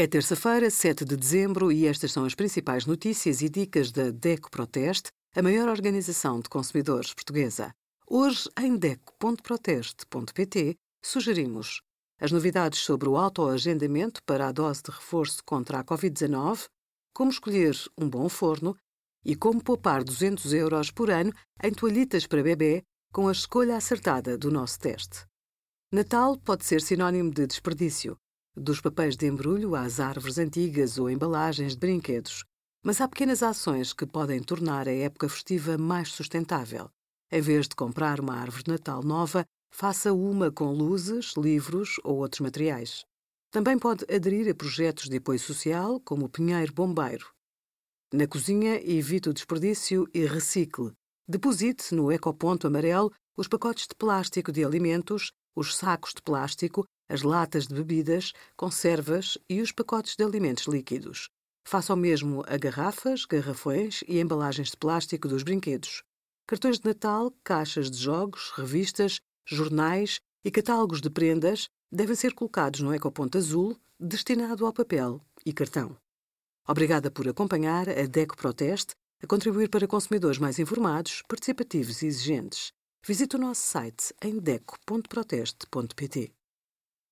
É terça-feira, 7 de dezembro, e estas são as principais notícias e dicas da DECO Proteste, a maior organização de consumidores portuguesa. Hoje, em DECO.proteste.pt, sugerimos as novidades sobre o autoagendamento para a dose de reforço contra a Covid-19, como escolher um bom forno e como poupar 200 euros por ano em toalhitas para bebê com a escolha acertada do nosso teste. Natal pode ser sinónimo de desperdício, dos papéis de embrulho às árvores antigas ou embalagens de brinquedos. Mas há pequenas ações que podem tornar a época festiva mais sustentável. Em vez de comprar uma árvore de Natal nova, faça uma com luzes, livros ou outros materiais. Também pode aderir a projetos de apoio social, como o Pinheiro Bombeiro. Na cozinha, evite o desperdício e recicle. Deposite no ecoponto amarelo os pacotes de plástico de alimentos, os sacos de plástico, as latas de bebidas, conservas e os pacotes de alimentos líquidos. Faça o mesmo a garrafas, garrafões e embalagens de plástico dos brinquedos. Cartões de Natal, caixas de jogos, revistas, jornais e catálogos de prendas devem ser colocados no ecoponto azul destinado ao papel e cartão. Obrigada por acompanhar a DECO Proteste a contribuir para consumidores mais informados, participativos e exigentes. Visite o nosso site em deco.proteste.pt.